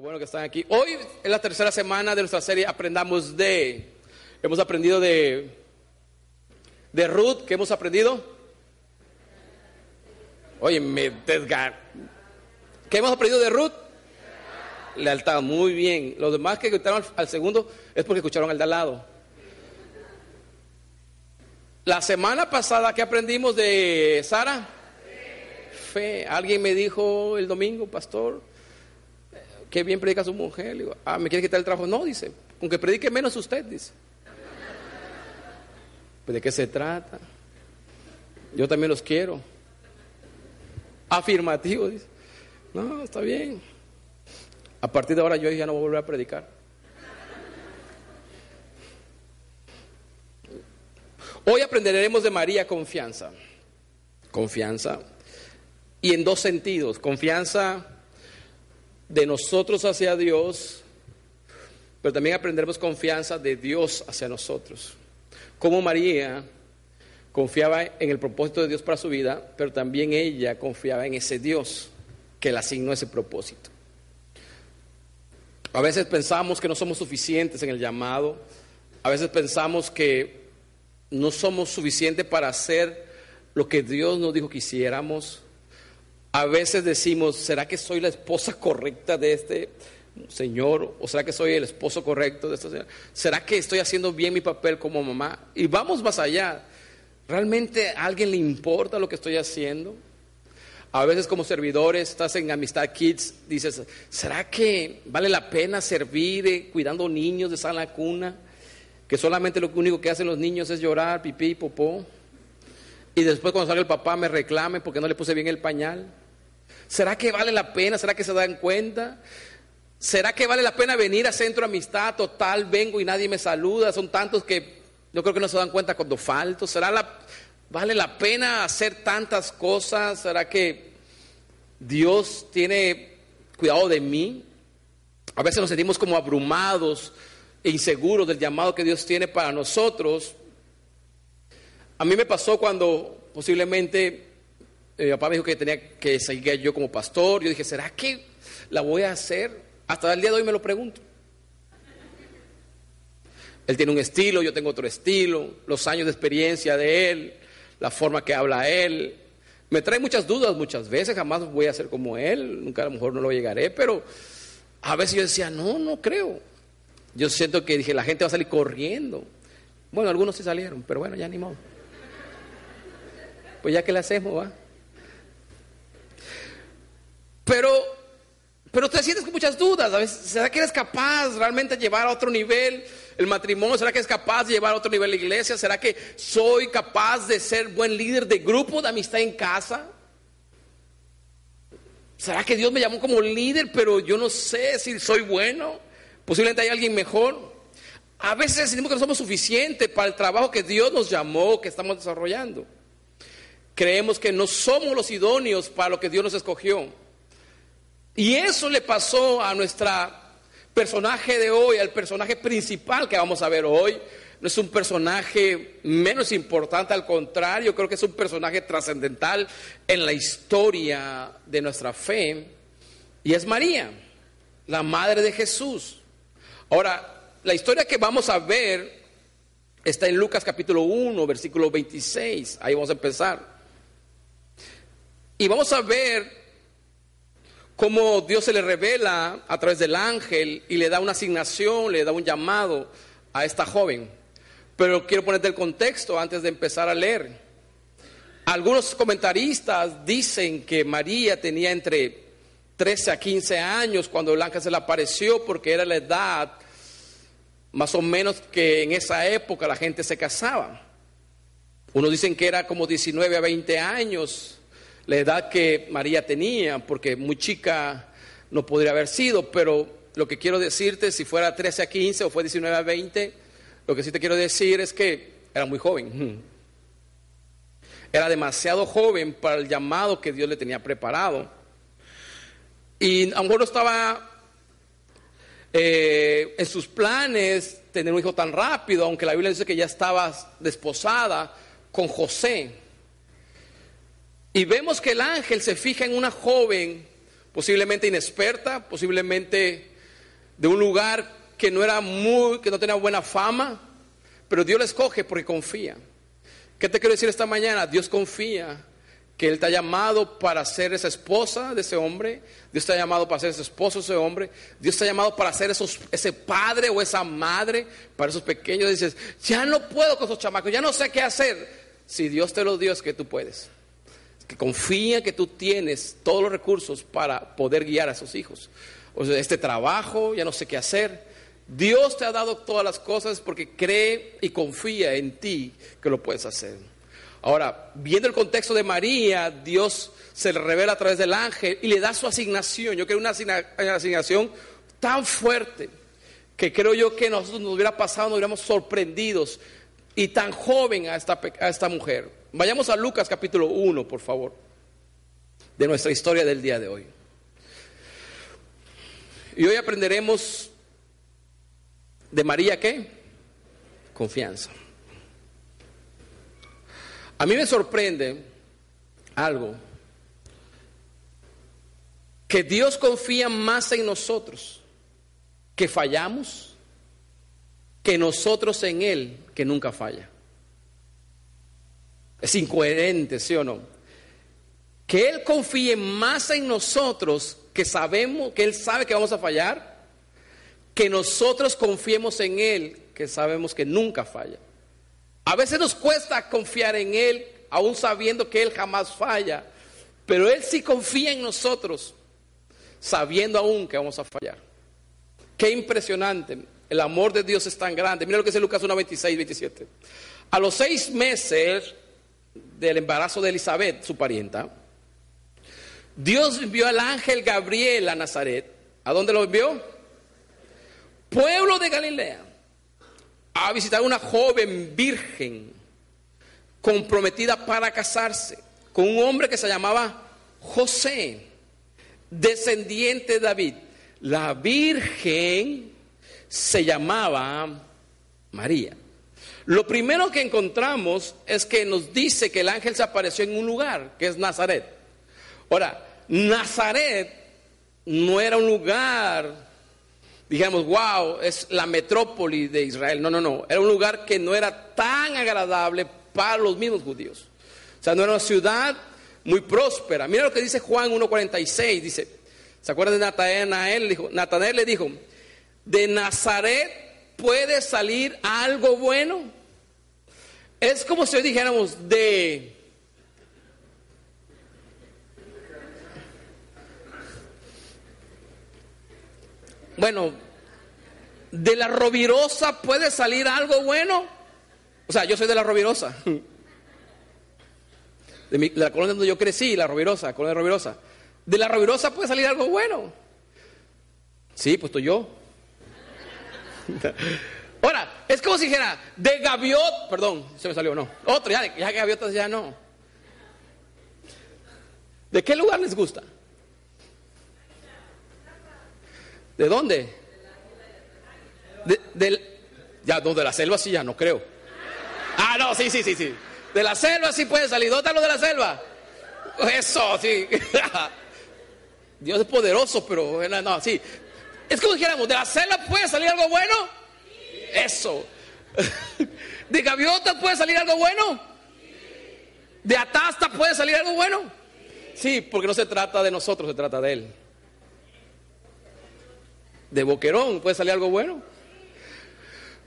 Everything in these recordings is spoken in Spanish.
bueno que están aquí. Hoy es la tercera semana de nuestra serie Aprendamos de. Hemos aprendido de, de Ruth. ¿Qué hemos aprendido? Oye, me desgar. ¿Qué hemos aprendido de Ruth? Lealtad, muy bien. Los demás que escucharon al, al segundo es porque escucharon al de al lado. La semana pasada, ¿qué aprendimos de Sara? Fe. Alguien me dijo el domingo, pastor, qué bien predica su mujer. Le digo, ah, ¿me quiere quitar el trabajo? No, dice, aunque predique menos usted, dice. Pues, ¿De qué se trata? Yo también los quiero. Afirmativo, dice. No, está bien. A partir de ahora yo ya no voy a volver a predicar. Hoy aprenderemos de María confianza. Confianza. Y en dos sentidos. Confianza de nosotros hacia Dios, pero también aprenderemos confianza de Dios hacia nosotros. Como María confiaba en el propósito de Dios para su vida, pero también ella confiaba en ese Dios que le asignó ese propósito. A veces pensamos que no somos suficientes en el llamado, a veces pensamos que no somos suficientes para hacer lo que Dios nos dijo que hiciéramos. A veces decimos, ¿será que soy la esposa correcta de este señor? ¿O será que soy el esposo correcto de esta señora? ¿Será que estoy haciendo bien mi papel como mamá? Y vamos más allá. ¿Realmente a alguien le importa lo que estoy haciendo? A veces como servidores, estás en Amistad Kids, dices, ¿será que vale la pena servir eh, cuidando niños de sala cuna? Que solamente lo único que hacen los niños es llorar, pipí, popó. Y después cuando sale el papá me reclame porque no le puse bien el pañal. ¿Será que vale la pena? ¿Será que se dan cuenta? ¿Será que vale la pena venir a Centro Amistad? Total, vengo y nadie me saluda. Son tantos que yo creo que no se dan cuenta cuando falto. ¿Será la, vale la pena hacer tantas cosas? ¿Será que Dios tiene cuidado de mí? A veces nos sentimos como abrumados e inseguros del llamado que Dios tiene para nosotros. A mí me pasó cuando posiblemente mi papá me dijo que tenía que seguir yo como pastor. Yo dije, ¿será que la voy a hacer? Hasta el día de hoy me lo pregunto. Él tiene un estilo, yo tengo otro estilo, los años de experiencia de él, la forma que habla él. Me trae muchas dudas muchas veces, jamás voy a ser como él, nunca a lo mejor no lo llegaré, pero a veces yo decía, no, no creo. Yo siento que dije, la gente va a salir corriendo. Bueno, algunos sí salieron, pero bueno, ya ni modo. Pues ya que le hacemos, va. Pero, pero te sientes con muchas dudas. ¿será que eres capaz realmente de llevar a otro nivel el matrimonio? ¿Será que es capaz de llevar a otro nivel la iglesia? ¿Será que soy capaz de ser buen líder de grupo de amistad en casa? ¿Será que Dios me llamó como líder, pero yo no sé si soy bueno? Posiblemente hay alguien mejor. A veces sentimos que no somos suficientes para el trabajo que Dios nos llamó, que estamos desarrollando. Creemos que no somos los idóneos para lo que Dios nos escogió. Y eso le pasó a nuestra personaje de hoy, al personaje principal que vamos a ver hoy. No es un personaje menos importante, al contrario, creo que es un personaje trascendental en la historia de nuestra fe. Y es María, la madre de Jesús. Ahora, la historia que vamos a ver está en Lucas capítulo 1, versículo 26. Ahí vamos a empezar. Y vamos a ver cómo Dios se le revela a través del ángel y le da una asignación, le da un llamado a esta joven. Pero quiero ponerte el contexto antes de empezar a leer. Algunos comentaristas dicen que María tenía entre 13 a 15 años cuando el ángel se le apareció porque era la edad más o menos que en esa época la gente se casaba. Unos dicen que era como 19 a 20 años la edad que María tenía, porque muy chica no podría haber sido, pero lo que quiero decirte, si fuera 13 a 15 o fue 19 a 20, lo que sí te quiero decir es que era muy joven. Era demasiado joven para el llamado que Dios le tenía preparado. Y a no estaba eh, en sus planes tener un hijo tan rápido, aunque la Biblia dice que ya estaba desposada con José. Y vemos que el ángel se fija en una joven posiblemente inexperta, posiblemente de un lugar que no era muy, que no tenía buena fama, pero Dios la escoge porque confía. ¿Qué te quiero decir esta mañana? Dios confía que Él te ha llamado para ser esa esposa de ese hombre, Dios te ha llamado para ser ese esposo de ese hombre, Dios te ha llamado para ser ese padre o esa madre para esos pequeños. Dices, ya no puedo con esos chamacos, ya no sé qué hacer. Si Dios te lo dio, es que tú puedes. Que confía que tú tienes todos los recursos para poder guiar a esos hijos. O este trabajo, ya no sé qué hacer. Dios te ha dado todas las cosas porque cree y confía en ti que lo puedes hacer. Ahora, viendo el contexto de María, Dios se le revela a través del ángel y le da su asignación. Yo creo una asignación tan fuerte que creo yo que nosotros nos hubiera pasado, nos hubiéramos sorprendidos y tan joven a esta, a esta mujer. Vayamos a Lucas capítulo 1, por favor, de nuestra historia del día de hoy. Y hoy aprenderemos de María qué? Confianza. A mí me sorprende algo, que Dios confía más en nosotros, que fallamos, que nosotros en Él, que nunca falla. Es incoherente, ¿sí o no? Que Él confíe más en nosotros, que sabemos, que Él sabe que vamos a fallar, que nosotros confiemos en Él, que sabemos que nunca falla. A veces nos cuesta confiar en Él, aún sabiendo que Él jamás falla, pero Él sí confía en nosotros, sabiendo aún que vamos a fallar. Qué impresionante. El amor de Dios es tan grande. Mira lo que dice Lucas 1, 26, 27. A los seis meses del embarazo de Elizabeth, su parienta, Dios envió al ángel Gabriel a Nazaret. ¿A dónde lo envió? Pueblo de Galilea a visitar a una joven virgen comprometida para casarse con un hombre que se llamaba José, descendiente de David. La virgen se llamaba María. Lo primero que encontramos es que nos dice que el ángel se apareció en un lugar, que es Nazaret. Ahora, Nazaret no era un lugar digamos, wow, es la metrópoli de Israel. No, no, no. Era un lugar que no era tan agradable para los mismos judíos. O sea, no era una ciudad muy próspera. Mira lo que dice Juan 1.46. Dice, ¿se acuerdan de Natanael? Dijo, Natanael le dijo, de Nazaret puede salir algo bueno. Es como si hoy dijéramos de... Bueno, de la rovirosa puede salir algo bueno. O sea, yo soy de la rovirosa. De, la colonia donde yo crecí, la rovirosa, colonia rovirosa. De la rovirosa puede salir algo bueno. Sí, pues estoy yo. Ahora, es como si dijera, de gaviot, perdón, se me salió, no. Otro, ya, ya gaviotas ya no. ¿De qué lugar les gusta? ¿De dónde? De, ya, no, de la selva sí, ya no creo. Ah, no, sí, sí, sí, sí. De la selva sí puede salir. ¿Dónde lo de la selva? Eso, sí. Dios es poderoso, pero no, sí. Es como dijéramos, ¿de la selva puede salir algo bueno? Eso. ¿De gaviota puede salir algo bueno? ¿De atasta puede salir algo bueno? Sí, porque no se trata de nosotros, se trata de Él. ¿De boquerón puede salir algo bueno?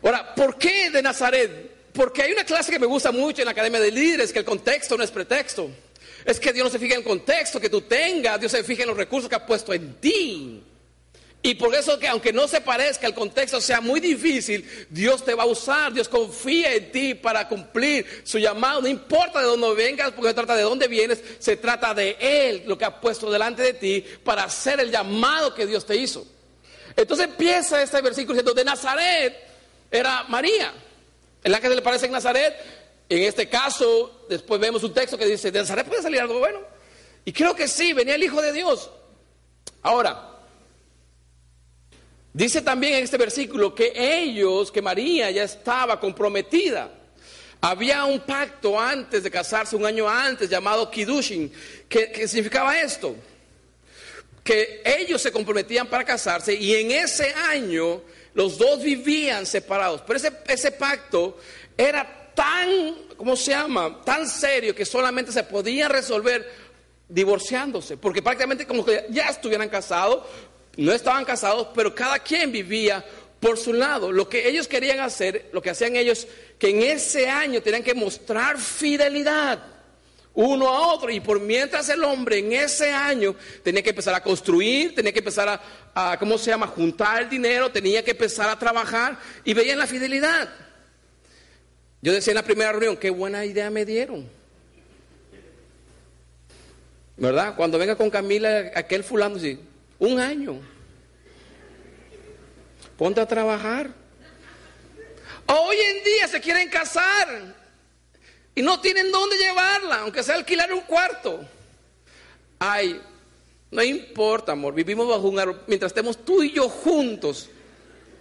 Ahora, ¿por qué de Nazaret? Porque hay una clase que me gusta mucho en la Academia de Líderes, que el contexto no es pretexto. Es que Dios no se fija en el contexto que tú tengas, Dios se fija en los recursos que ha puesto en ti. Y por eso que aunque no se parezca, el contexto sea muy difícil, Dios te va a usar, Dios confía en ti para cumplir su llamado. No importa de dónde vengas, porque se trata de dónde vienes, se trata de Él, lo que ha puesto delante de ti para hacer el llamado que Dios te hizo. Entonces empieza este versículo diciendo, de Nazaret era María. En la que se le parece en Nazaret. En este caso, después vemos un texto que dice, de Nazaret puede salir algo bueno. Y creo que sí, venía el Hijo de Dios. Ahora, dice también en este versículo que ellos, que María ya estaba comprometida. Había un pacto antes de casarse, un año antes, llamado Kidushin. ¿Qué, qué significaba esto? que ellos se comprometían para casarse y en ese año los dos vivían separados. Pero ese, ese pacto era tan, ¿cómo se llama? Tan serio que solamente se podía resolver divorciándose, porque prácticamente como que ya estuvieran casados, no estaban casados, pero cada quien vivía por su lado. Lo que ellos querían hacer, lo que hacían ellos, que en ese año tenían que mostrar fidelidad uno a otro. Y por mientras el hombre en ese año tenía que empezar a construir, tenía que empezar a, ¿cómo se llama?, juntar el dinero, tenía que empezar a trabajar y veían la fidelidad. Yo decía en la primera reunión, qué buena idea me dieron. ¿Verdad? Cuando venga con Camila, aquel fulano, sí, un año. Ponte a trabajar. Hoy en día se quieren casar y no tienen dónde llevarla, aunque sea alquilar un cuarto. Ay, no importa, amor, vivimos bajo un árbol mientras estemos tú y yo juntos.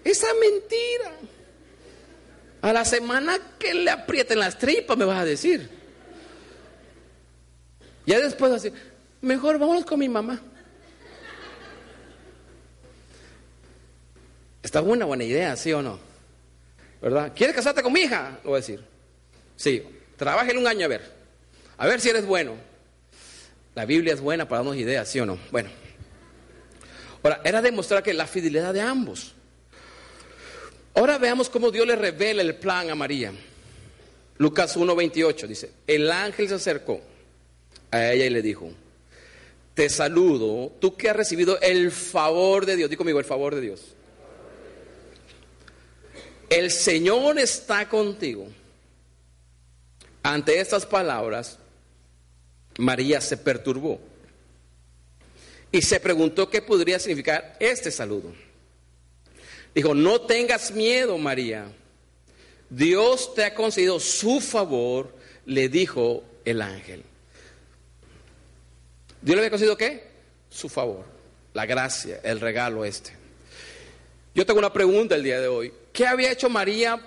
Esa mentira. A la semana que le aprieten las tripas, me vas a decir. Ya después así, mejor vámonos con mi mamá. Esta es una buena idea, ¿sí o no? ¿Verdad? ¿Quieres casarte con mi hija? Lo voy a decir. Sí, Trabájale un año a ver. A ver si eres bueno. La Biblia es buena para darnos ideas, ¿sí o no? Bueno. Ahora, era demostrar que la fidelidad de ambos. Ahora veamos cómo Dios le revela el plan a María. Lucas 1:28 dice, el ángel se acercó a ella y le dijo, te saludo, tú que has recibido el favor de Dios, di conmigo el favor de Dios. El Señor está contigo. Ante estas palabras, María se perturbó y se preguntó qué podría significar este saludo. Dijo, no tengas miedo, María. Dios te ha concedido su favor, le dijo el ángel. ¿Dios le había concedido qué? Su favor, la gracia, el regalo este. Yo tengo una pregunta el día de hoy. ¿Qué había hecho María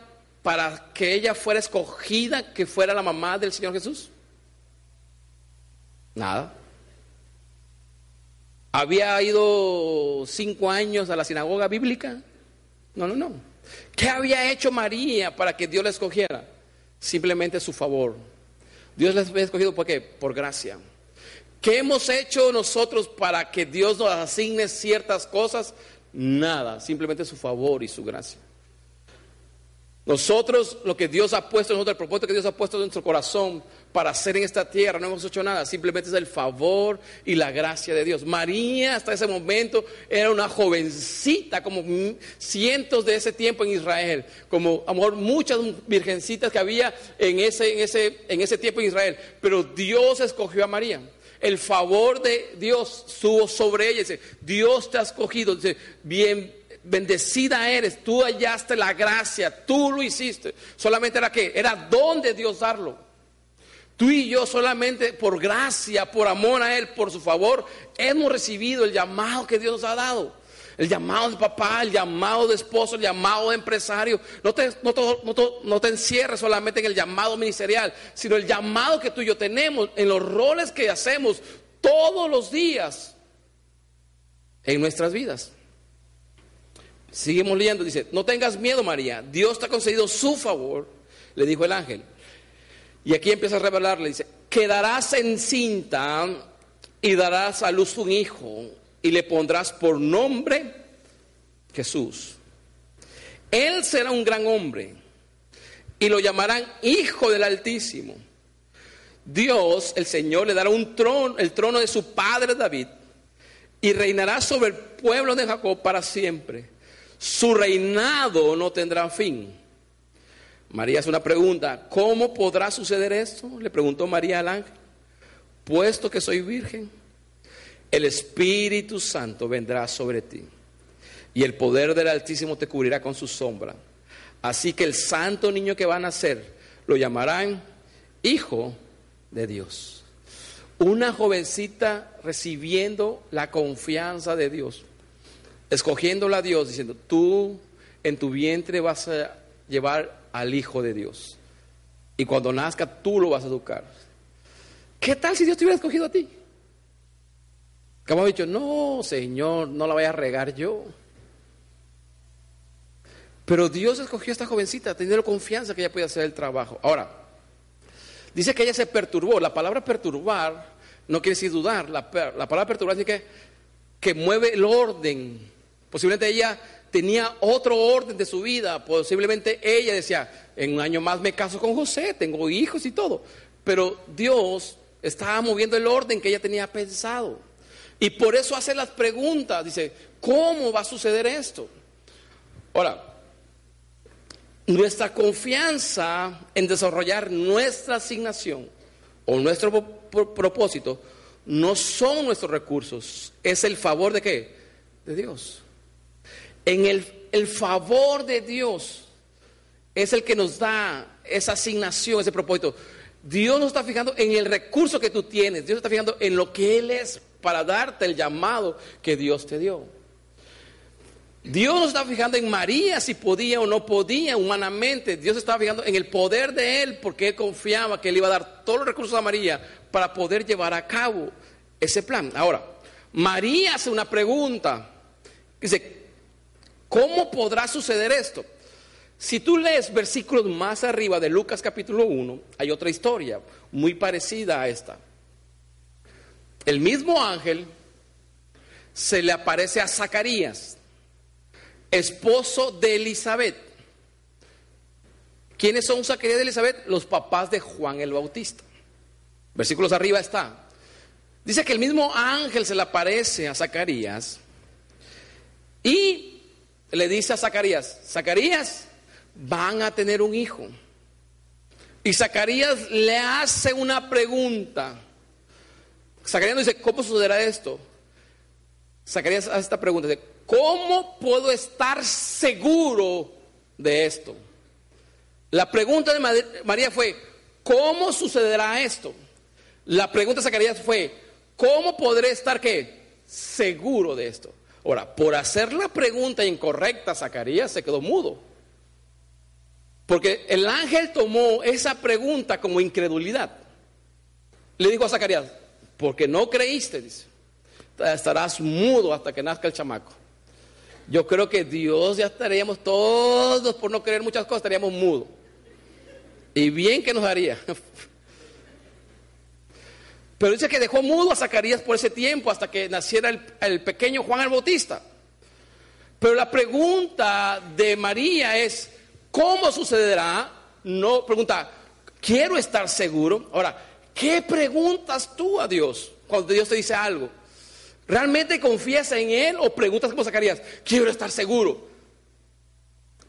para que ella fuera escogida, que fuera la mamá del Señor Jesús? Nada. ¿Había ido cinco años a la sinagoga bíblica? No, no, no. ¿Qué había hecho María para que Dios la escogiera? Simplemente su favor. Dios la había escogido por qué? Por gracia. ¿Qué hemos hecho nosotros para que Dios nos asigne ciertas cosas? Nada, simplemente su favor y su gracia. Nosotros, lo que Dios ha puesto en nosotros, el propósito que Dios ha puesto en nuestro corazón para hacer en esta tierra, no hemos hecho nada, simplemente es el favor y la gracia de Dios. María hasta ese momento era una jovencita, como cientos de ese tiempo en Israel, como amor, muchas virgencitas que había en ese, en ese, en ese tiempo en Israel, pero Dios escogió a María el favor de Dios subo sobre ella. Dice, Dios te ha escogido. Dice, bien bendecida eres, tú hallaste la gracia, tú lo hiciste. Solamente era que, era don de Dios darlo. Tú y yo solamente por gracia, por amor a Él, por su favor, hemos recibido el llamado que Dios nos ha dado. El llamado de papá, el llamado de esposo, el llamado de empresario. No te, no, no te encierres solamente en el llamado ministerial, sino el llamado que tú y yo tenemos en los roles que hacemos todos los días en nuestras vidas. Seguimos leyendo, dice, no tengas miedo María, Dios te ha concedido su favor, le dijo el ángel. Y aquí empieza a revelarle, dice, quedarás encinta y darás a luz un hijo y le pondrás por nombre Jesús. Él será un gran hombre y lo llamarán Hijo del Altísimo. Dios, el Señor, le dará un trono, el trono de su padre David, y reinará sobre el pueblo de Jacob para siempre su reinado no tendrá fin. María hace una pregunta, ¿cómo podrá suceder esto? Le preguntó María al ángel, puesto que soy virgen, el Espíritu Santo vendrá sobre ti y el poder del Altísimo te cubrirá con su sombra. Así que el santo niño que va a nacer lo llamarán Hijo de Dios. Una jovencita recibiendo la confianza de Dios escogiéndola a Dios, diciendo, tú en tu vientre vas a llevar al Hijo de Dios. Y cuando nazca, tú lo vas a educar. ¿Qué tal si Dios te hubiera escogido a ti? Como ha dicho, no, Señor, no la voy a regar yo. Pero Dios escogió a esta jovencita, teniendo confianza que ella podía hacer el trabajo. Ahora, dice que ella se perturbó. La palabra perturbar no quiere decir dudar. La, palabra perturbar que, que mueve el orden. Posiblemente ella tenía otro orden de su vida. Posiblemente ella decía, en un año más me caso con José, tengo hijos y todo. Pero Dios estaba moviendo el orden que ella tenía pensado. Y por eso hace las preguntas. Dice, ¿cómo va a suceder esto? Ahora, nuestra confianza en desarrollar nuestra asignación o nuestro propósito no son nuestros recursos, es el favor de qué? De Dios. En el, el favor de Dios es el que nos da esa asignación, ese propósito. Dios no está fijando en el recurso que tú tienes, Dios está fijando en lo que Él es para darte el llamado que Dios te dio. Dios no está fijando en María si podía o no podía humanamente. Dios estaba fijando en el poder de Él porque Él confiaba que Él iba a dar todos los recursos a María para poder llevar a cabo ese plan. Ahora, María hace una pregunta. Dice, ¿cómo podrá suceder esto? Si tú lees versículos más arriba de Lucas capítulo 1, hay otra historia muy parecida a esta. El mismo ángel se le aparece a Zacarías, esposo de Elizabeth. ¿Quiénes son Zacarías y Elizabeth? Los papás de Juan el Bautista. Versículos arriba está. Dice que el mismo ángel se le aparece a Zacarías y le dice a Zacarías, Zacarías, van a tener un hijo. Y Zacarías le hace una pregunta. Zacarías dice, ¿cómo sucederá esto? Zacarías hace esta pregunta, ¿cómo puedo estar seguro de esto? La pregunta de María fue, ¿cómo sucederá esto? La pregunta de Zacarías fue, ¿cómo podré estar qué? Seguro de esto. Ahora, por hacer la pregunta incorrecta, Zacarías se quedó mudo. Porque el ángel tomó esa pregunta como incredulidad. Le dijo a Zacarías, porque no creíste, dice, estarás mudo hasta que nazca el chamaco. Yo creo que Dios ya estaríamos todos, por no creer muchas cosas, estaríamos mudos. Y bien que nos haría. Pero dice que dejó mudo a Zacarías por ese tiempo hasta que naciera el, el pequeño Juan el Bautista. Pero la pregunta de María es, ¿Cómo sucederá? No, pregunta, quiero estar seguro. Ahora, ¿qué preguntas tú a Dios cuando Dios te dice algo? ¿Realmente confías en Él o preguntas como Zacarías? Quiero estar seguro.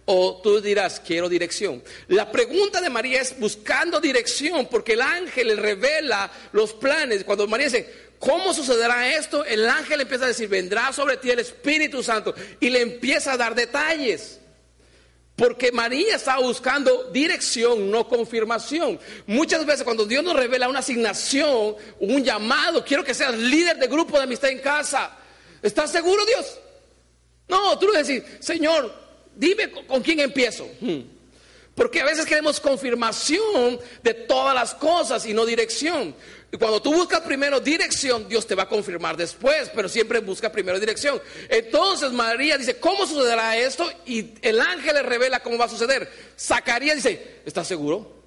O tú dirás, quiero dirección. La pregunta de María es buscando dirección, porque el ángel le revela los planes. Cuando María dice, ¿cómo sucederá esto? El ángel empieza a decir, vendrá sobre ti el Espíritu Santo y le empieza a dar detalles. Porque María estaba buscando dirección, no confirmación. Muchas veces cuando Dios nos revela una asignación, un llamado, quiero que seas líder de grupo de amistad en casa. ¿Estás seguro, Dios? No, tú le decís, Señor, dime con quién empiezo. Hmm. Porque a veces queremos confirmación de todas las cosas y no dirección. Y cuando tú buscas primero dirección, Dios te va a confirmar después, pero siempre busca primero dirección. Entonces María dice, ¿cómo sucederá esto? Y el ángel le revela cómo va a suceder. Zacarías dice, ¿estás seguro?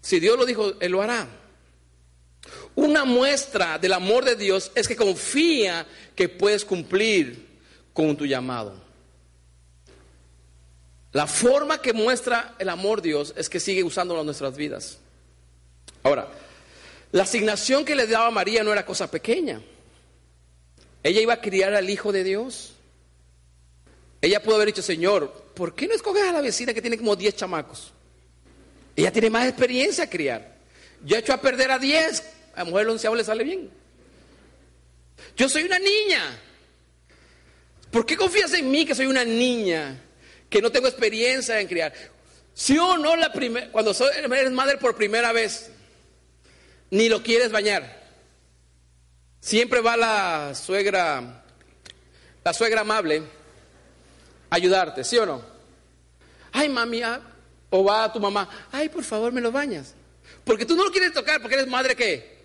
Si Dios lo dijo, Él lo hará. Una muestra del amor de Dios es que confía que puedes cumplir con tu llamado. La forma que muestra el amor Dios es que sigue usándolo en nuestras vidas. Ahora, la asignación que le daba María no era cosa pequeña. Ella iba a criar al Hijo de Dios. Ella pudo haber dicho, Señor, ¿por qué no escoges a la vecina que tiene como 10 chamacos? Ella tiene más experiencia a criar. Yo he hecho a perder a 10. A la mujer el onceavo le sale bien. Yo soy una niña. ¿Por qué confías en mí que soy una niña? Que no tengo experiencia en criar. Si o no la primera, cuando eres madre por primera vez, ni lo quieres bañar. Siempre va la suegra, la suegra amable, a ayudarte, ¿sí o no? Ay, mami, ah", o va tu mamá, ay, por favor, me lo bañas. Porque tú no lo quieres tocar, porque eres madre que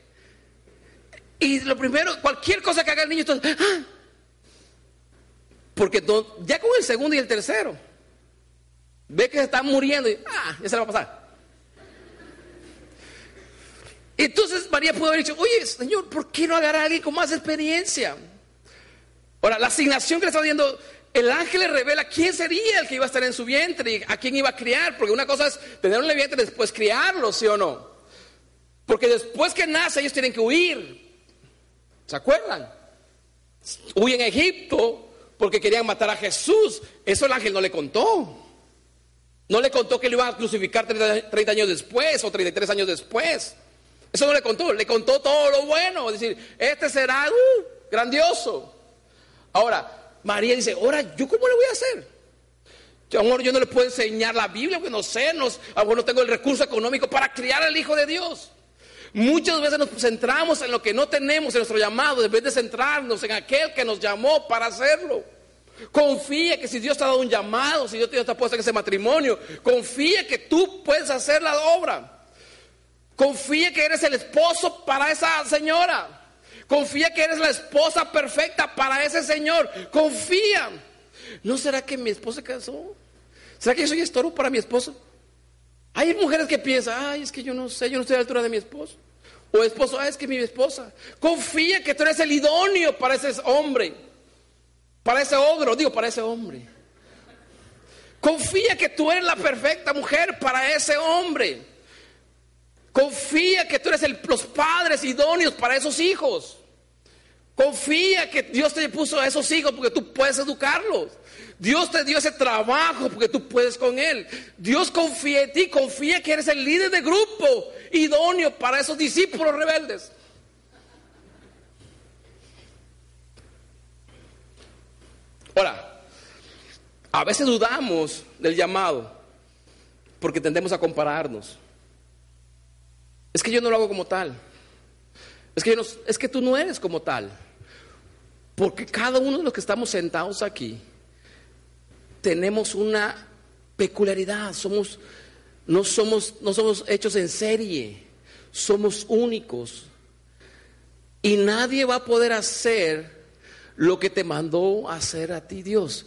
Y lo primero, cualquier cosa que haga el niño, entonces, ¡ah! porque ya con el segundo y el tercero, ve que se está muriendo y ah, ya se le va a pasar. Entonces María pudo haber dicho, oye, Señor, ¿por qué no agarrar a alguien con más experiencia? Ahora, la asignación que le está dando, el ángel le revela quién sería el que iba a estar en su vientre y a quién iba a criar, porque una cosa es tenerlo en el vientre y después criarlo, ¿sí o no? Porque después que nace ellos tienen que huir. ¿Se acuerdan? Huyen a Egipto porque querían matar a Jesús. Eso el ángel no le contó. No le contó que le iban a crucificar 30 años después o 33 años después. Eso no le contó, le contó todo lo bueno. Es decir, este será uh, grandioso. Ahora, María dice, ahora, ¿yo cómo le voy a hacer? Yo, amor, yo no le puedo enseñar la Biblia, porque no sé, no, no tengo el recurso económico para criar al Hijo de Dios. Muchas veces nos centramos en lo que no tenemos en nuestro llamado, en vez de centrarnos en aquel que nos llamó para hacerlo. Confía que si Dios te ha dado un llamado, si Dios te ha puesto en ese matrimonio, confía que tú puedes hacer la obra. Confía que eres el esposo para esa señora. Confía que eres la esposa perfecta para ese señor. Confía. ¿No será que mi esposa se casó? ¿Será que yo soy estorbo para mi esposo? Hay mujeres que piensan, ay, es que yo no sé, yo no estoy a la altura de mi esposo. O esposo, ay, es que mi esposa. Confía que tú eres el idóneo para ese hombre. Para ese ogro, digo, para ese hombre. Confía que tú eres la perfecta mujer para ese hombre. Confía que tú eres los padres idóneos para esos hijos. Confía que Dios te puso a esos hijos porque tú puedes educarlos. Dios te dio ese trabajo porque tú puedes con él. Dios confía en ti, confía que eres el líder de grupo idóneo para esos discípulos rebeldes. Ahora, a veces dudamos del llamado porque tendemos a compararnos. Es que yo no lo hago como tal. Es que, es que tú no eres como tal. Porque cada uno de los que estamos sentados aquí tenemos una peculiaridad. Somos, no, somos, no somos hechos en serie. Somos únicos. Y nadie va a poder hacer lo que te mandó hacer a ti Dios.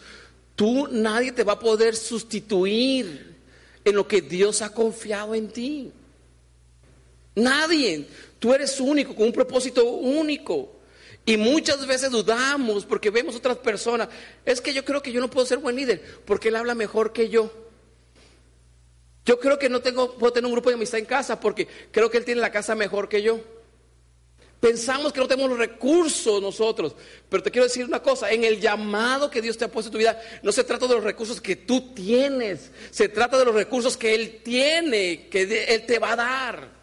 Tú, nadie te va a poder sustituir en lo que Dios ha confiado en ti. Nadie. Tú eres único, con un propósito único. Y muchas veces dudamos porque vemos otras personas. Es que yo creo que yo no puedo ser buen líder porque él habla mejor que yo. Yo creo que no tengo, puedo tener un grupo de amistad en casa porque creo que él tiene la casa mejor que yo. Pensamos que no tenemos los recursos nosotros, pero te quiero decir una cosa, en el llamado que Dios te ha puesto en tu vida, no se trata de los recursos que tú tienes, se trata de los recursos que Él tiene, que Él te va a dar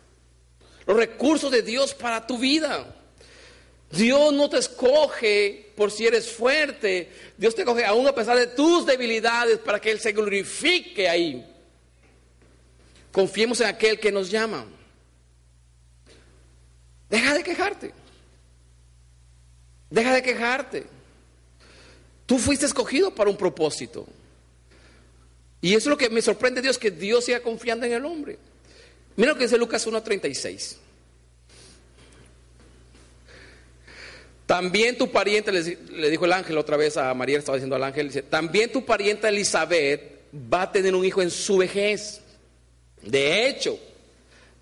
los recursos de Dios para tu vida. Dios no te escoge por si eres fuerte, Dios te escoge aún a pesar de tus debilidades para que Él se glorifique ahí. Confiemos en aquel que nos llama. Deja de quejarte. Deja de quejarte. Tú fuiste escogido para un propósito. Y eso es lo que me sorprende Dios, que Dios siga confiando en el hombre. Mira lo que dice Lucas 1.36. También tu pariente, le dijo el ángel otra vez a María, estaba diciendo al ángel, dice, también tu pariente Elizabeth va a tener un hijo en su vejez. De hecho,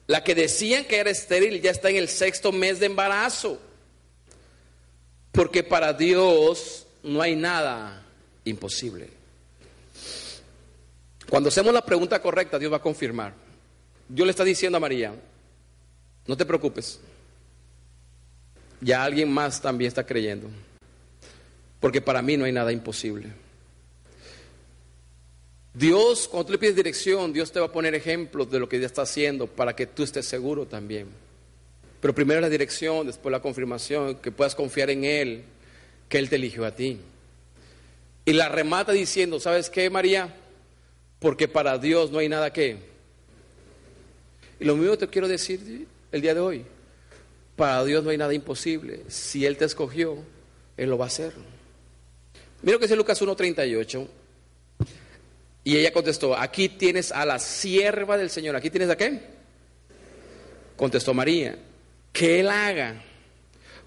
la que decían que era estéril ya está en el sexto mes de embarazo. Porque para Dios no hay nada imposible. Cuando hacemos la pregunta correcta, Dios va a confirmar. Dios le está diciendo a María, no te preocupes, ya alguien más también está creyendo, porque para mí no hay nada imposible. Dios, cuando tú le pides dirección, Dios te va a poner ejemplos de lo que ya está haciendo para que tú estés seguro también. Pero primero la dirección, después la confirmación, que puedas confiar en Él, que Él te eligió a ti. Y la remata diciendo, ¿sabes qué, María? Porque para Dios no hay nada que y lo mismo te quiero decir el día de hoy. Para Dios no hay nada imposible. Si Él te escogió, Él lo va a hacer. Mira lo que dice Lucas 1.38. Y ella contestó, aquí tienes a la sierva del Señor. ¿Aquí tienes a qué? Contestó María, que Él haga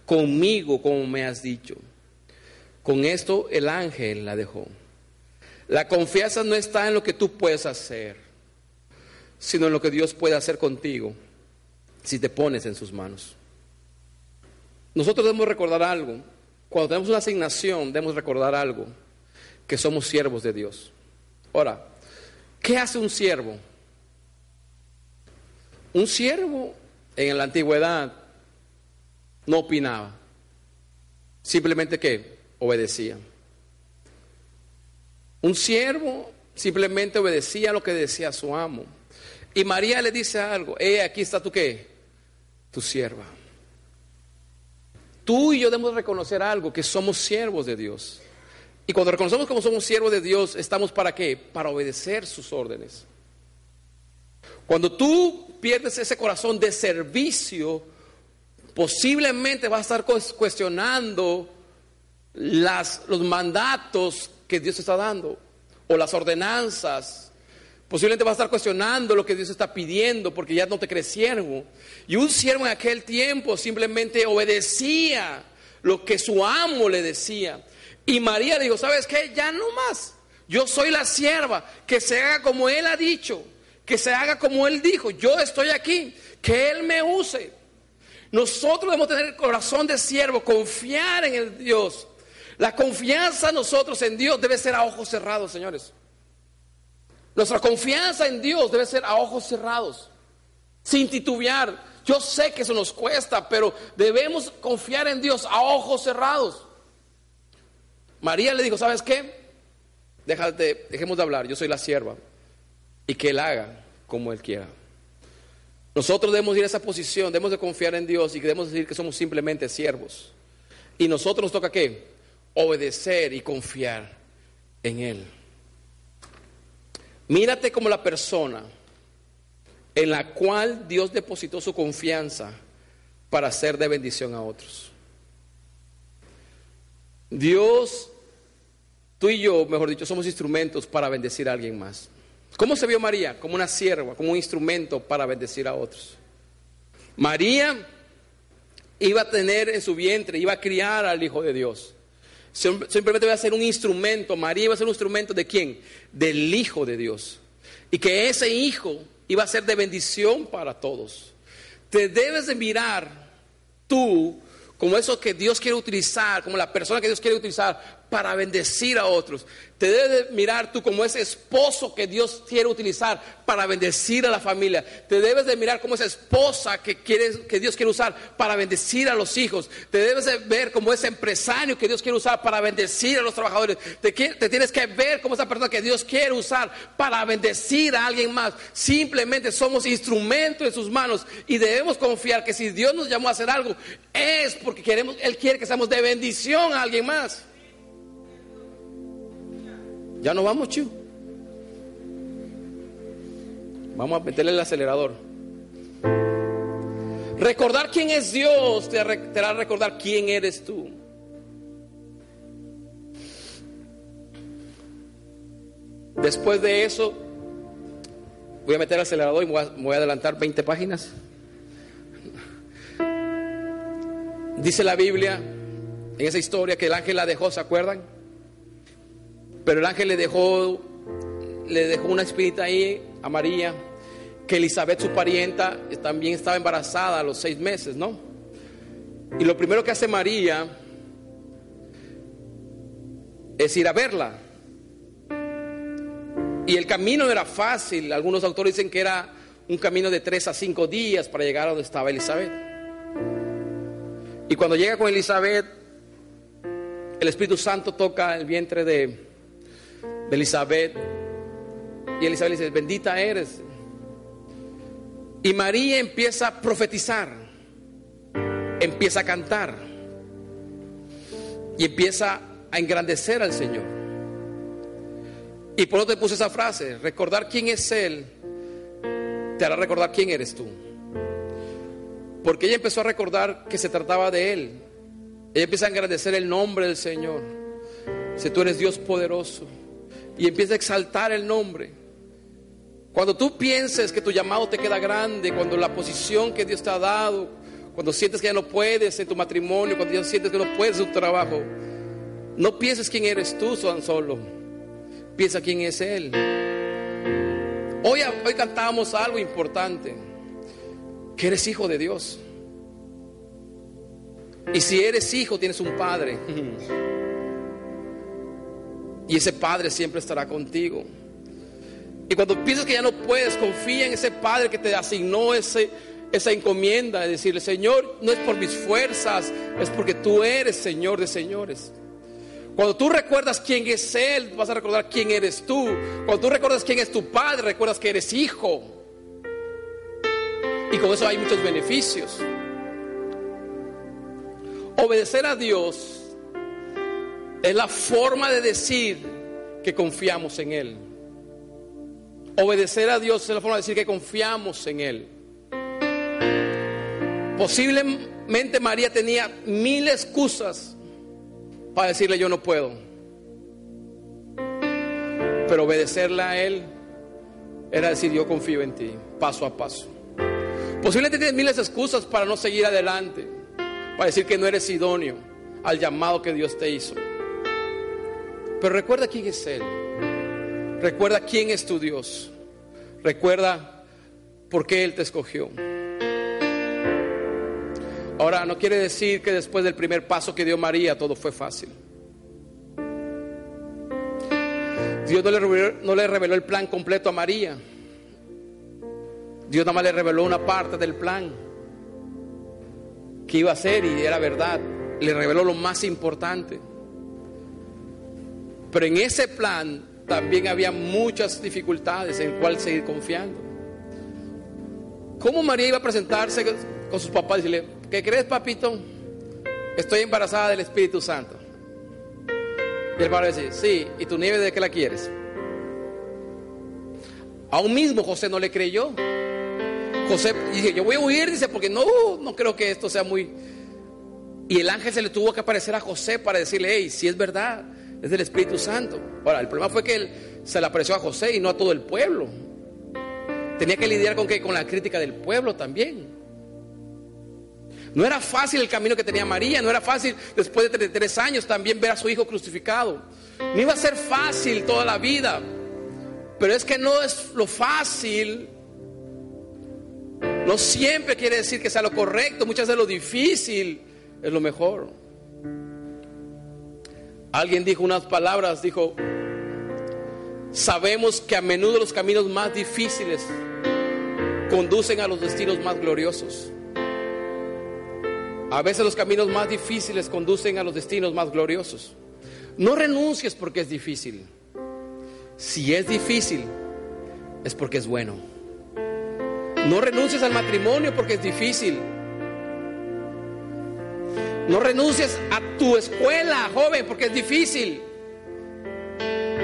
conmigo como me has dicho. Con esto el ángel la dejó. La confianza no está en lo que tú puedes hacer, sino en lo que Dios puede hacer contigo si te pones en sus manos. Nosotros debemos recordar algo. Cuando tenemos una asignación, debemos recordar algo, que somos siervos de Dios. Ahora, ¿qué hace un siervo? Un siervo en la antigüedad no opinaba, simplemente que obedecía. Un siervo simplemente obedecía lo que decía su amo. Y María le dice algo, eh, aquí está tu qué, tu sierva. Tú y yo debemos reconocer algo, que somos siervos de Dios. Y cuando reconocemos como somos siervos de Dios, estamos para qué? Para obedecer sus órdenes. Cuando tú pierdes ese corazón de servicio, posiblemente vas a estar cuestionando las, los mandatos que Dios está dando o las ordenanzas. Posiblemente vas a estar cuestionando lo que Dios está pidiendo porque ya no te crees siervo. Y un siervo en aquel tiempo simplemente obedecía lo que su amo le decía. Y María dijo, ¿sabes qué? Ya no más. Yo soy la sierva, que se haga como Él ha dicho que se haga como Él dijo, yo estoy aquí, que Él me use. Nosotros debemos tener el corazón de siervo, confiar en el Dios. La confianza nosotros en Dios debe ser a ojos cerrados, señores. Nuestra confianza en Dios debe ser a ojos cerrados, sin titubear. Yo sé que eso nos cuesta, pero debemos confiar en Dios a ojos cerrados. María le dijo, ¿sabes qué? Déjate, dejemos de hablar, yo soy la sierva y que Él haga como Él quiera. Nosotros debemos ir a esa posición, debemos de confiar en Dios y debemos decir que somos simplemente siervos. Y nosotros nos toca qué? Obedecer y confiar en Él. Mírate como la persona en la cual Dios depositó su confianza para ser de bendición a otros. Dios, tú y yo, mejor dicho, somos instrumentos para bendecir a alguien más. ¿Cómo se vio María? Como una sierva, como un instrumento para bendecir a otros. María iba a tener en su vientre, iba a criar al Hijo de Dios. Simplemente iba a ser un instrumento. María iba a ser un instrumento de quién? Del Hijo de Dios. Y que ese Hijo iba a ser de bendición para todos. Te debes de mirar tú como eso que Dios quiere utilizar, como la persona que Dios quiere utilizar para bendecir a otros. Te debes mirar tú como ese esposo que Dios quiere utilizar para bendecir a la familia. Te debes de mirar como esa esposa que, que Dios quiere usar para bendecir a los hijos. Te debes de ver como ese empresario que Dios quiere usar para bendecir a los trabajadores. Te, te tienes que ver como esa persona que Dios quiere usar para bendecir a alguien más. Simplemente somos instrumentos en sus manos y debemos confiar que si Dios nos llamó a hacer algo es porque queremos, Él quiere que seamos de bendición a alguien más. Ya no vamos, Chu. Vamos a meterle el acelerador. Recordar quién es Dios te hará recordar quién eres tú. Después de eso, voy a meter el acelerador y me voy a adelantar 20 páginas. Dice la Biblia en esa historia que el ángel la dejó, ¿se acuerdan? Pero el ángel le dejó, le dejó una espinita ahí a María, que Elizabeth, su parienta, también estaba embarazada a los seis meses, ¿no? Y lo primero que hace María es ir a verla. Y el camino no era fácil. Algunos autores dicen que era un camino de tres a cinco días para llegar a donde estaba Elizabeth. Y cuando llega con Elizabeth, el Espíritu Santo toca el vientre de, de Elizabeth. Y Elizabeth dice, bendita eres. Y María empieza a profetizar, empieza a cantar y empieza a engrandecer al Señor. Y por eso te puse esa frase, recordar quién es Él, te hará recordar quién eres tú. Porque ella empezó a recordar que se trataba de Él. Ella empieza a engrandecer el nombre del Señor. Si tú eres Dios poderoso y empieza a exaltar el nombre. Cuando tú pienses que tu llamado te queda grande, cuando la posición que Dios te ha dado, cuando sientes que ya no puedes en tu matrimonio, cuando ya sientes que no puedes en tu trabajo, no pienses quién eres tú tan solo, piensa quién es Él. Hoy, hoy cantábamos algo importante, que eres hijo de Dios. Y si eres hijo, tienes un padre. Y ese padre siempre estará contigo. Y cuando piensas que ya no puedes, confía en ese padre que te asignó ese, esa encomienda de decirle, Señor, no es por mis fuerzas, es porque tú eres Señor de señores. Cuando tú recuerdas quién es Él, vas a recordar quién eres tú. Cuando tú recuerdas quién es tu Padre, recuerdas que eres hijo. Y con eso hay muchos beneficios. Obedecer a Dios es la forma de decir que confiamos en Él. Obedecer a Dios es la forma de decir que confiamos en Él. Posiblemente María tenía mil excusas para decirle yo no puedo. Pero obedecerle a Él era decir yo confío en ti, paso a paso. Posiblemente tienes miles de excusas para no seguir adelante, para decir que no eres idóneo al llamado que Dios te hizo. Pero recuerda quién es Él. Recuerda quién es tu Dios. Recuerda por qué Él te escogió. Ahora, no quiere decir que después del primer paso que dio María todo fue fácil. Dios no le, no le reveló el plan completo a María. Dios nada más le reveló una parte del plan que iba a hacer y era verdad. Le reveló lo más importante. Pero en ese plan también había muchas dificultades en cuál seguir confiando. ¿Cómo María iba a presentarse con sus papás y decirle, ¿Qué crees, papito? Estoy embarazada del Espíritu Santo. Y el padre dice, sí, ¿y tu nieve de qué la quieres? Aún mismo José no le creyó. José dice, yo voy a huir, dice, porque no, no creo que esto sea muy... Y el ángel se le tuvo que aparecer a José para decirle, hey, si es verdad, es del Espíritu Santo. Ahora, el problema fue que él se le apareció a José y no a todo el pueblo. Tenía que lidiar con, con la crítica del pueblo también. No era fácil el camino que tenía María, no era fácil después de 33 años también ver a su hijo crucificado. No iba a ser fácil toda la vida, pero es que no es lo fácil. No siempre quiere decir que sea lo correcto, muchas veces lo difícil es lo mejor. Alguien dijo unas palabras, dijo, sabemos que a menudo los caminos más difíciles conducen a los destinos más gloriosos. A veces los caminos más difíciles conducen a los destinos más gloriosos. No renuncies porque es difícil. Si es difícil, es porque es bueno. No renuncies al matrimonio porque es difícil. No renuncies a tu escuela, joven, porque es difícil.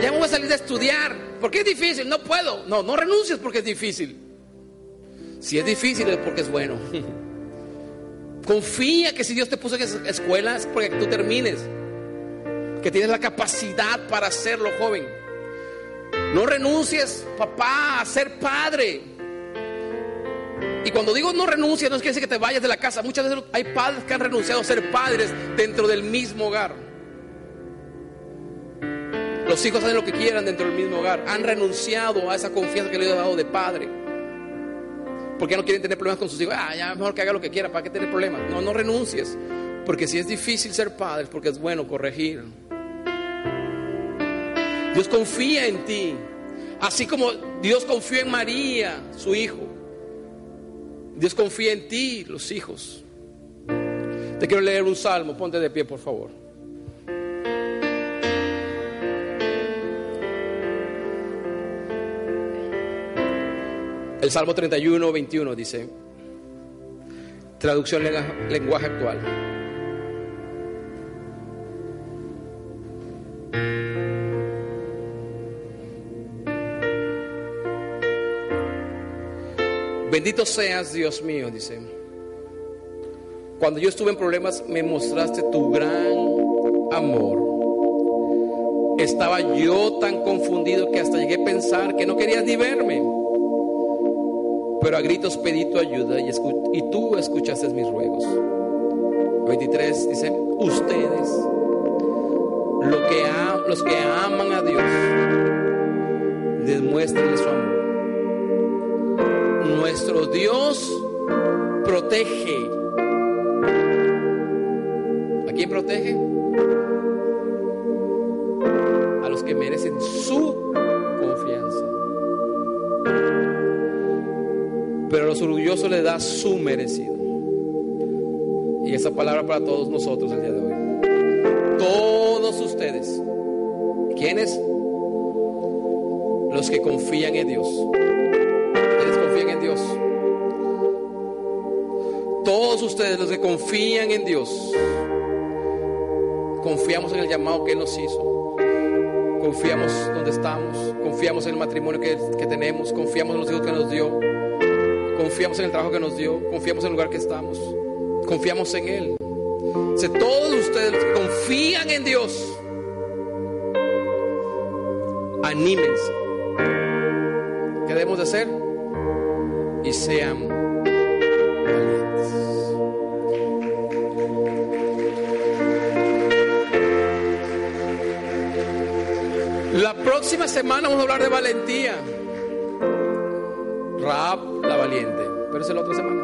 Ya voy a salir a estudiar. porque es difícil? No puedo. No, no renuncies porque es difícil. Si es difícil es porque es bueno. Confía que si Dios te puso en escuela es porque tú termines. Que tienes la capacidad para hacerlo, joven. No renuncies, papá, a ser padre. Y cuando digo no renuncies, no quiere decir que te vayas de la casa. Muchas veces hay padres que han renunciado a ser padres dentro del mismo hogar. Los hijos hacen lo que quieran dentro del mismo hogar. Han renunciado a esa confianza que le he dado de padre porque no quieren tener problemas con sus hijos. Ah, ya mejor que haga lo que quiera, ¿para qué tener problemas? No, no renuncies. Porque si es difícil ser padre, porque es bueno corregir. Dios confía en ti. Así como Dios confió en María, su hijo. Dios confía en ti, los hijos. Te quiero leer un salmo. Ponte de pie, por favor. El Salmo 31, 21 dice, traducción lenguaje actual. Bendito seas, Dios mío, dice. Cuando yo estuve en problemas, me mostraste tu gran amor. Estaba yo tan confundido que hasta llegué a pensar que no querías ni verme. pero a gritos pedí tu ayuda y, tú escuchaste mis ruegos. 23 dice, ustedes, lo los que aman a Dios protege. ¿A quién protege? A los que merecen su confianza. Pero a los orgullosos le da su merecido. Y esa palabra para todos nosotros el día de hoy. Todos ustedes. ¿Quiénes? Los que confían en Dios. Ustedes los que confían en Dios. Confiamos en el llamado que Él nos hizo. Confiamos donde estamos. Confiamos en el matrimonio que, que tenemos. Confiamos en los hijos que nos dio. Confiamos en el trabajo que nos dio. Confiamos en el lugar que estamos confiamos en Él. Si todos ustedes confían en Dios, anímense. ¿Qué debemos de hacer? Y sean valientes. La próxima semana vamos a hablar de valentía. Raab la valiente. Pero es la otra semana.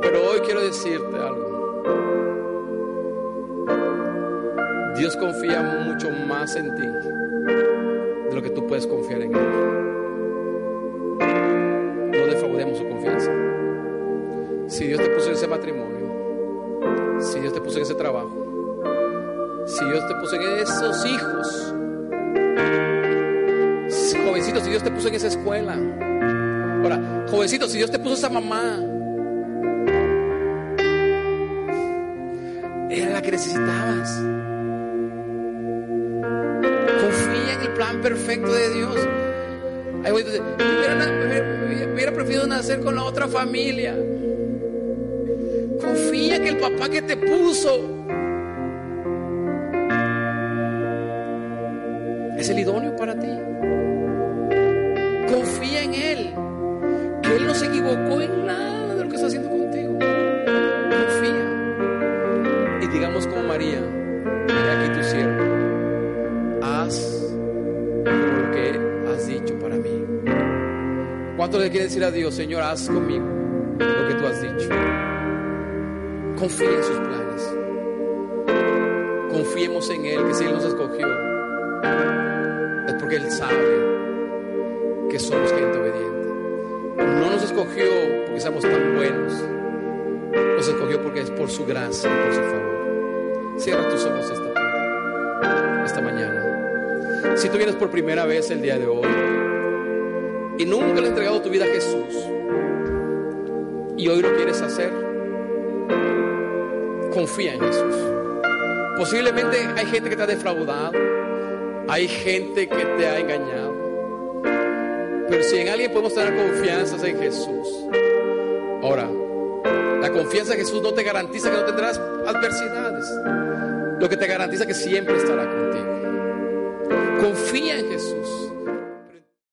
Pero hoy quiero decirte algo. Dios confía mucho más en ti de lo que tú puedes confiar en Él. No defraudemos su confianza. Si Dios te puso en ese matrimonio, si Dios te puso en ese trabajo, si Dios te puso en esos hijos, jovencito, si Dios te puso en esa escuela, ahora, jovencito, si Dios te puso esa mamá, que necesitabas. Confía en el plan perfecto de Dios. hubiera, preferido nacer con la otra familia. Confía que el papá que te puso Él no se equivocó en nada de lo que está haciendo contigo. digamos como María, aquí tu siervo, haz lo que has dicho para mí. ¿Cuánto le quiere decir a Dios, Señor, haz conmigo lo que tú has dicho? Confía en sus planes. Confiemos en Él, que si Él nos escogió, es porque Él sabe que somos gente obediente. Escogió porque somos tan buenos, nos escogió porque es por su gracia y por su favor. Cierra tus ojos esta, esta mañana. Si tú vienes por primera vez el día de hoy y nunca le has entregado tu vida a Jesús y hoy lo quieres hacer, confía en Jesús. Posiblemente hay gente que te ha defraudado, hay gente que te ha engañado. Pero si en alguien podemos tener confianza en Jesús. Ahora, la confianza en Jesús no te garantiza que no tendrás adversidades lo que te garantiza que siempre estará contigo. Confía en Jesús.